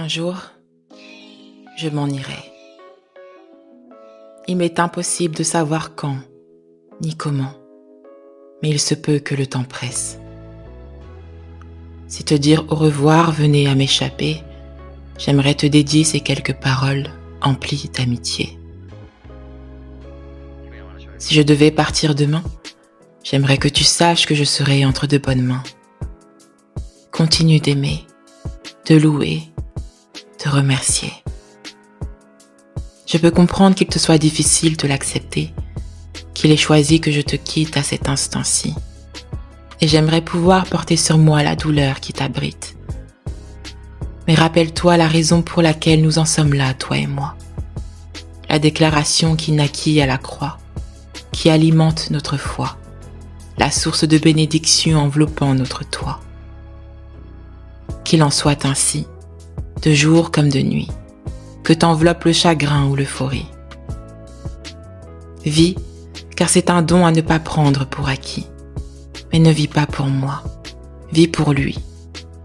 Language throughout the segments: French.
Un jour, je m'en irai. Il m'est impossible de savoir quand, ni comment, mais il se peut que le temps presse. Si te dire au revoir venait à m'échapper, j'aimerais te dédier ces quelques paroles emplies d'amitié. Si je devais partir demain, j'aimerais que tu saches que je serai entre de bonnes mains. Continue d'aimer, de louer, de remercier. Je peux comprendre qu'il te soit difficile de l'accepter, qu'il ait choisi que je te quitte à cet instant-ci. Et j'aimerais pouvoir porter sur moi la douleur qui t'abrite. Mais rappelle-toi la raison pour laquelle nous en sommes là, toi et moi. La déclaration qui naquit à la croix, qui alimente notre foi, la source de bénédiction enveloppant notre toit. Qu'il en soit ainsi, de jour comme de nuit, que t'enveloppe le chagrin ou l'euphorie. Vis, car c'est un don à ne pas prendre pour acquis. Mais ne vis pas pour moi, vis pour lui,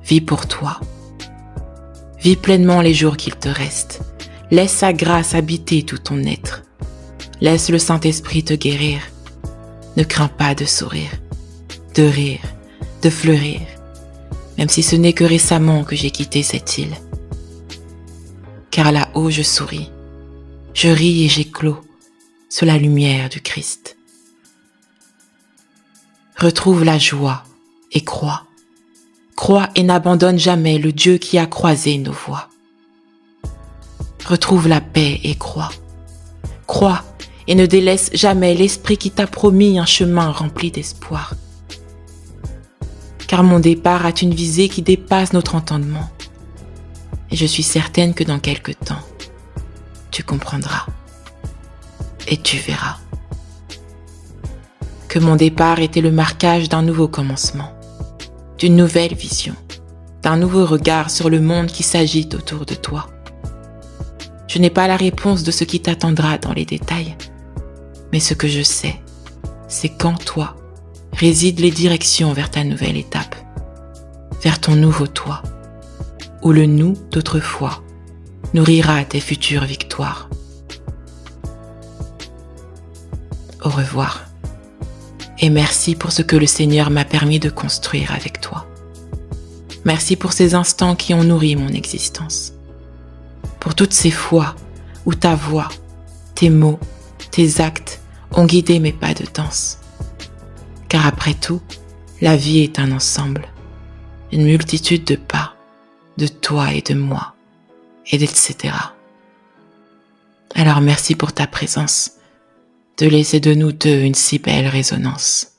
vis pour toi. Vis pleinement les jours qu'il te reste. Laisse sa grâce habiter tout ton être. Laisse le Saint-Esprit te guérir. Ne crains pas de sourire, de rire, de fleurir, même si ce n'est que récemment que j'ai quitté cette île car là-haut je souris, je ris et j'éclose sous la lumière du Christ. Retrouve la joie et crois. Crois et n'abandonne jamais le Dieu qui a croisé nos voies. Retrouve la paix et crois. Crois et ne délaisse jamais l'Esprit qui t'a promis un chemin rempli d'espoir. Car mon départ a une visée qui dépasse notre entendement et je suis certaine que dans quelque temps, tu comprendras et tu verras que mon départ était le marquage d'un nouveau commencement, d'une nouvelle vision, d'un nouveau regard sur le monde qui s'agite autour de toi. Je n'ai pas la réponse de ce qui t'attendra dans les détails, mais ce que je sais, c'est qu'en toi résident les directions vers ta nouvelle étape, vers ton nouveau toi où le nous d'autrefois nourrira tes futures victoires. Au revoir et merci pour ce que le Seigneur m'a permis de construire avec toi. Merci pour ces instants qui ont nourri mon existence. Pour toutes ces fois où ta voix, tes mots, tes actes ont guidé mes pas de danse. Car après tout, la vie est un ensemble, une multitude de pas de toi et de moi, et etc. Alors merci pour ta présence, de laisser de nous deux une si belle résonance.